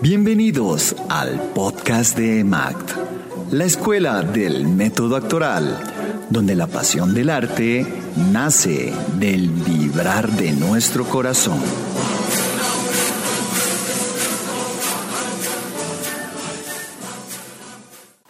Bienvenidos al podcast de MACT, la escuela del método actoral, donde la pasión del arte nace del vibrar de nuestro corazón.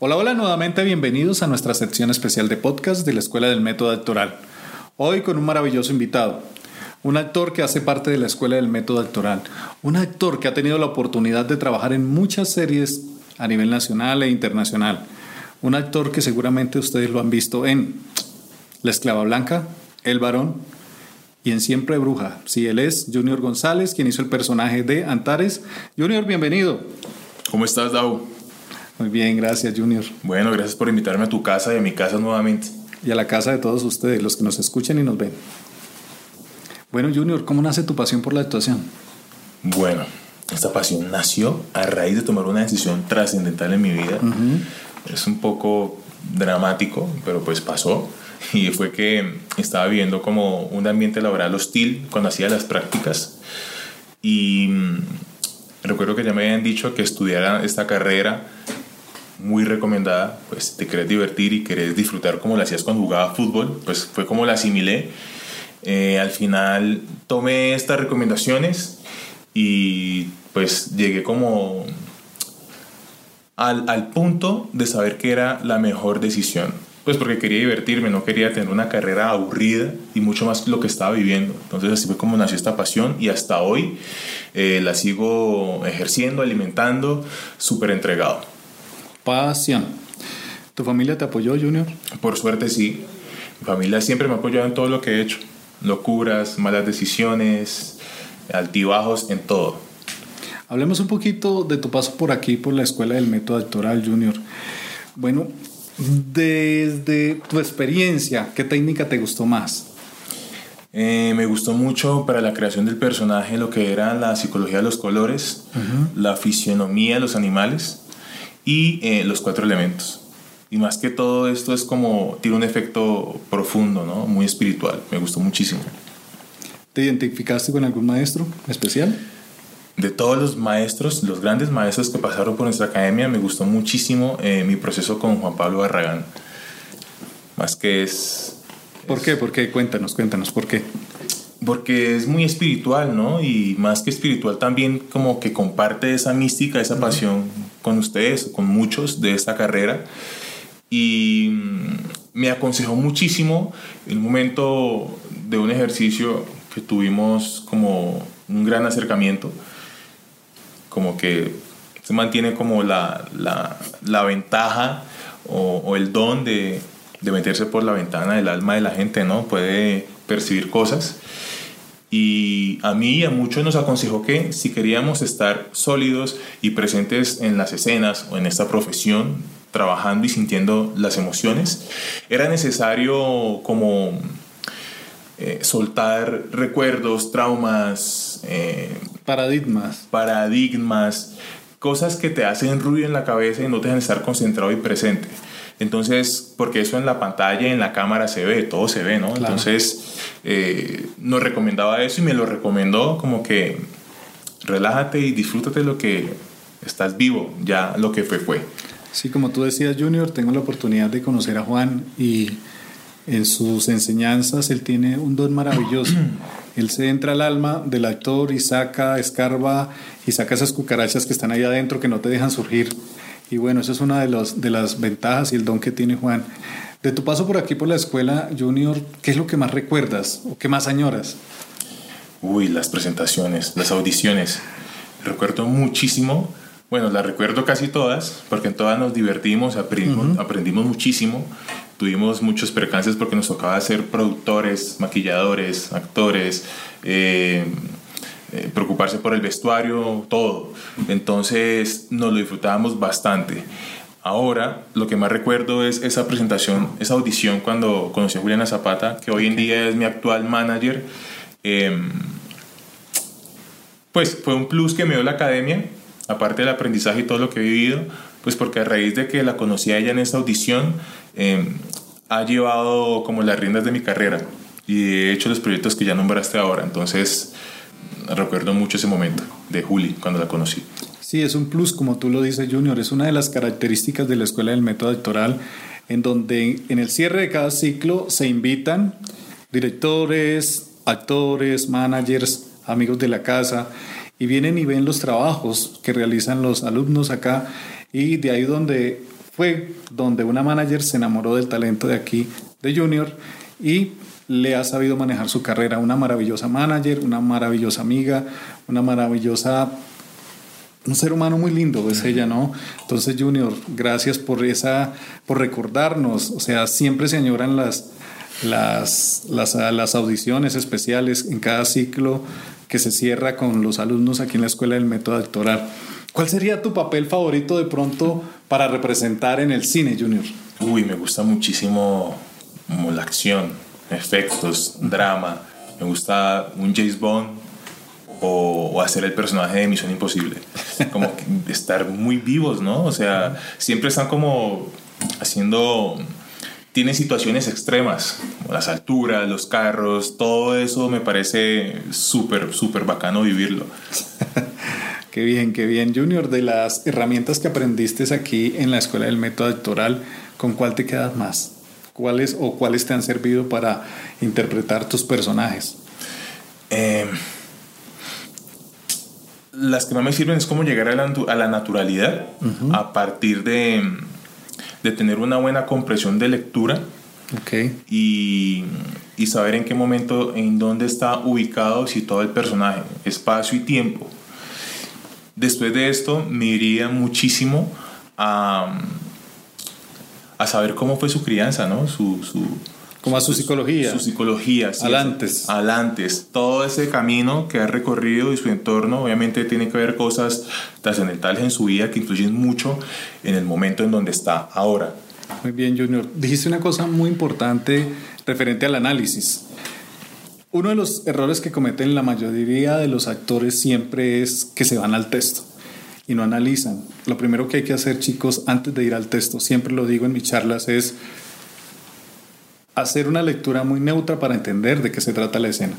Hola, hola, nuevamente bienvenidos a nuestra sección especial de podcast de la Escuela del Método Actoral. Hoy con un maravilloso invitado, un actor que hace parte de la Escuela del Método Actoral, un actor que ha tenido la oportunidad de trabajar en muchas series a nivel nacional e internacional, un actor que seguramente ustedes lo han visto en La Esclava Blanca, El Varón y en Siempre Bruja. Sí, él es Junior González, quien hizo el personaje de Antares. Junior, bienvenido. ¿Cómo estás, Dau? Muy bien, gracias Junior. Bueno, gracias por invitarme a tu casa y a mi casa nuevamente. Y a la casa de todos ustedes, los que nos escuchan y nos ven. Bueno, Junior, ¿cómo nace tu pasión por la actuación? Bueno, esta pasión nació a raíz de tomar una decisión trascendental en mi vida. Es un poco dramático, pero pues pasó. Y fue que estaba viviendo como un ambiente laboral hostil cuando hacía las prácticas. Y mm, recuerdo que ya me habían dicho que estudiara esta carrera muy recomendada, pues te querés divertir y querés disfrutar como lo hacías cuando jugaba fútbol, pues fue como la asimilé. Eh, al final tomé estas recomendaciones y pues llegué como al, al, punto de saber que era la mejor decisión. Pues porque quería divertirme, no quería tener una carrera aburrida y mucho más lo que estaba viviendo. Entonces así fue como nació esta pasión y hasta hoy eh, la sigo ejerciendo, alimentando, súper entregado. Pasión. ¿Tu familia te apoyó, Junior? Por suerte sí. Mi familia siempre me ha apoyado en todo lo que he hecho. Locuras, malas decisiones, altibajos, en todo. Hablemos un poquito de tu paso por aquí, por la Escuela del Método Actoral, Junior. Bueno, desde tu experiencia, ¿qué técnica te gustó más? Eh, me gustó mucho para la creación del personaje lo que era la psicología de los colores, la fisionomía de los animales y eh, los cuatro elementos. Y más que todo esto es como, tiene un efecto profundo, ¿no? Muy espiritual. Me gustó muchísimo. ¿Te identificaste con algún maestro especial? De todos los maestros, los grandes maestros que pasaron por nuestra academia, me gustó muchísimo eh, mi proceso con Juan Pablo Barragán. Más que es... ¿Por qué? ¿Por qué? Cuéntanos, cuéntanos, ¿por qué? porque es muy espiritual, ¿no? Y más que espiritual también como que comparte esa mística, esa pasión con ustedes, con muchos de esta carrera. Y mm, me aconsejó muchísimo un momento de un ejercicio que tuvimos como un gran acercamiento, como que se mantiene como la, la, la ventaja o, o, el don de, de meterse por la ventana del alma de la gente, ¿no? Puede percibir cosas. Y a mí y a muchos nos aconsejó que si queríamos estar sólidos y presentes en las escenas o en esta profesión, trabajando y sintiendo las emociones, era necesario como eh, soltar recuerdos, traumas, eh, paradigmas. Paradigmas, cosas que te hacen ruido en la cabeza y no te dejan estar concentrado y presente. Entonces, porque eso en la pantalla, en la cámara se ve, todo se ve, ¿no? Entonces, eh, nos recomendaba eso y me lo recomendó como que relájate y disfrútate lo que estás vivo, ya lo que fue fue. Sí, como tú decías, Junior, tengo la oportunidad de conocer a Juan y en sus enseñanzas él tiene un don maravilloso. él se entra al alma del actor y saca, escarba y saca esas cucarachas que están ahí adentro que no te dejan surgir y bueno, eso es una de, los, de las ventajas y el don que tiene Juan. De tu paso por aquí, por la escuela junior, ¿qué es lo que más recuerdas o qué más añoras? Uy, las presentaciones, las audiciones. Recuerdo muchísimo, bueno, las recuerdo casi todas, porque en todas nos divertimos, aprendimos, aprendimos muchísimo. Tuvimos muchos percances porque nos tocaba ser productores, maquilladores, actores, eh, eh, preocuparse por el vestuario, todo. Entonces nos lo disfrutábamos bastante. Ahora lo que más recuerdo es esa presentación, esa audición cuando conocí a Juliana Zapata, que hoy en día es mi actual manager. Em, pues fue un plus que me dio la academia, aparte del aprendizaje y todo lo que he vivido, pues porque a raíz de que la conocí a ella en esa audición, em, ha llevado como las riendas de mi carrera y he hecho los proyectos que ya nombraste ahora. Entonces, recuerdo mucho ese momento de Juli cuando la conocí. Sí, es un plus, como tú lo dices, Junior. Es una de las características de la Escuela del Método Electoral, en donde en el cierre de cada ciclo se invitan directores, actores, managers, amigos de la casa, y vienen y ven los trabajos que realizan los alumnos acá. Y de ahí donde fue donde una manager se enamoró del talento de aquí, de Junior, y le ha sabido manejar su carrera. Una maravillosa manager, una maravillosa amiga, una maravillosa un ser humano muy lindo es ella, ¿no? Entonces, Junior, gracias por esa, por recordarnos. O sea, siempre se añoran las, las, las, las audiciones especiales en cada ciclo que se cierra con los alumnos aquí en la Escuela del Método Actoral. ¿Cuál sería tu papel favorito de pronto para representar en el cine, Junior? Uy, me gusta muchísimo la acción, efectos, drama. Me gusta un James Bond o, hacer el personaje de Misión Imposible. Como estar muy vivos, ¿no? O sea, siempre están como haciendo... Tienen situaciones extremas, las alturas, los carros, todo eso me parece súper, súper bacano vivirlo. Qué bien, qué bien. Junior, de las herramientas que aprendiste aquí en la Escuela del Método Actoral, ¿con cuál te quedas más? ¿Cuáles o cuáles te han servido para interpretar tus personajes? Eh, las que más me sirven es como llegar a la, naturalidad a partir de, de, tener una buena compresión de lectura y, y, saber en qué momento, en dónde está ubicado, situado el personaje, espacio y tiempo. Después de esto me iría muchísimo a, a saber cómo fue su crianza, ¿no? Su, su, como a su psicología. Su psicología. Sí, alantes. Alantes. Todo ese camino que ha recorrido y su entorno, obviamente tiene que ver cosas trascendentales en su vida que influyen mucho en el momento en donde está ahora. Muy bien, Junior. Dijiste una cosa muy importante referente al análisis. Uno de los errores que cometen la mayoría de los actores siempre es que se van al texto y no analizan. Lo primero que hay que hacer, chicos, antes de ir al texto, siempre lo digo en mis charlas, es hacer una lectura muy neutra para entender de qué se trata la escena.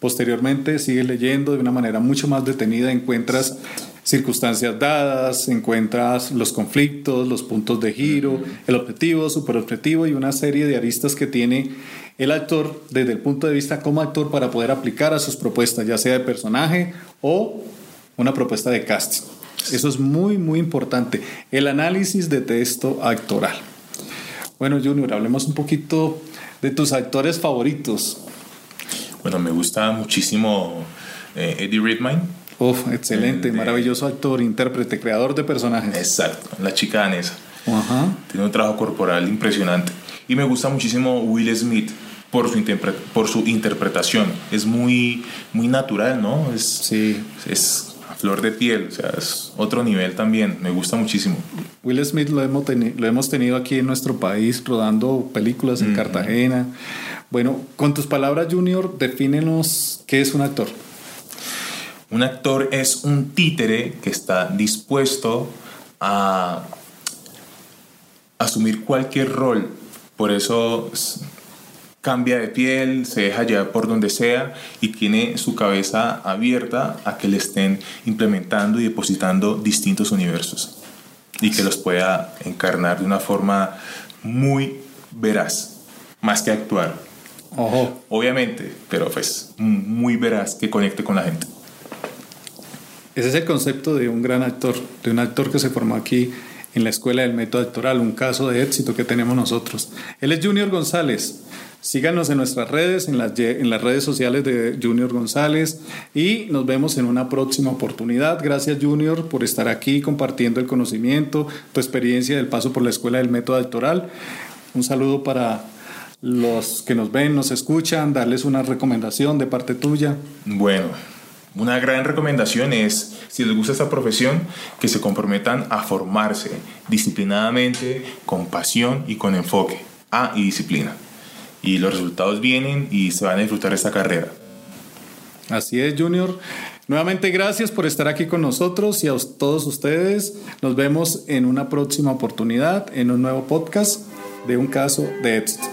Posteriormente sigues leyendo de una manera mucho más detenida, encuentras circunstancias dadas, encuentras los conflictos, los puntos de giro, el objetivo, superobjetivo y una serie de aristas que tiene el actor desde el punto de vista como actor para poder aplicar a sus propuestas, ya sea de personaje o una propuesta de casting. Eso es muy, muy importante. El análisis de texto actoral. Bueno, Junior, hablemos un poquito de tus actores favoritos. Bueno, me gusta muchísimo eh, Eddie Redmayne. Uf, excelente, maravilloso actor, intérprete, creador de personajes. Exacto, la chica danesa. Tiene un trabajo corporal impresionante. Y me gusta muchísimo Will Smith por su, por su interpretación. Es muy, muy natural, ¿no? Es, sí. Es flor de piel, o sea, es otro nivel también, me gusta muchísimo. Will Smith lo hemos, lo hemos tenido aquí en nuestro país rodando películas en Cartagena. Bueno, con tus palabras, Junior, defínenos qué es un actor. Un actor es un títere que está dispuesto a asumir cualquier rol. Por eso cambia de piel, se deja llevar por donde sea y tiene su cabeza abierta a que le estén implementando y depositando distintos universos y que los pueda encarnar de una forma muy veraz, más que actuar. Ojo. Obviamente, pero pues muy veraz que conecte con la gente. Ese es el concepto de un gran actor, de un actor que se formó aquí en la Escuela del Método Actoral, un caso de éxito que tenemos nosotros. Él es Junior González, Síganos en nuestras redes, en las, en las redes sociales de Junior González y nos vemos en una próxima oportunidad. Gracias Junior por estar aquí compartiendo el conocimiento, tu experiencia del paso por la Escuela del Método Electoral. Un saludo para los que nos ven, nos escuchan, darles una recomendación de parte tuya. Bueno, una gran recomendación es, si les gusta esta profesión, que se comprometan a formarse disciplinadamente, con pasión y con enfoque. A y disciplina y los resultados vienen y se van a disfrutar esta carrera. Así es, Junior. Nuevamente gracias por estar aquí con nosotros y a todos ustedes. Nos vemos en una próxima oportunidad, en un nuevo podcast de un caso de éxito.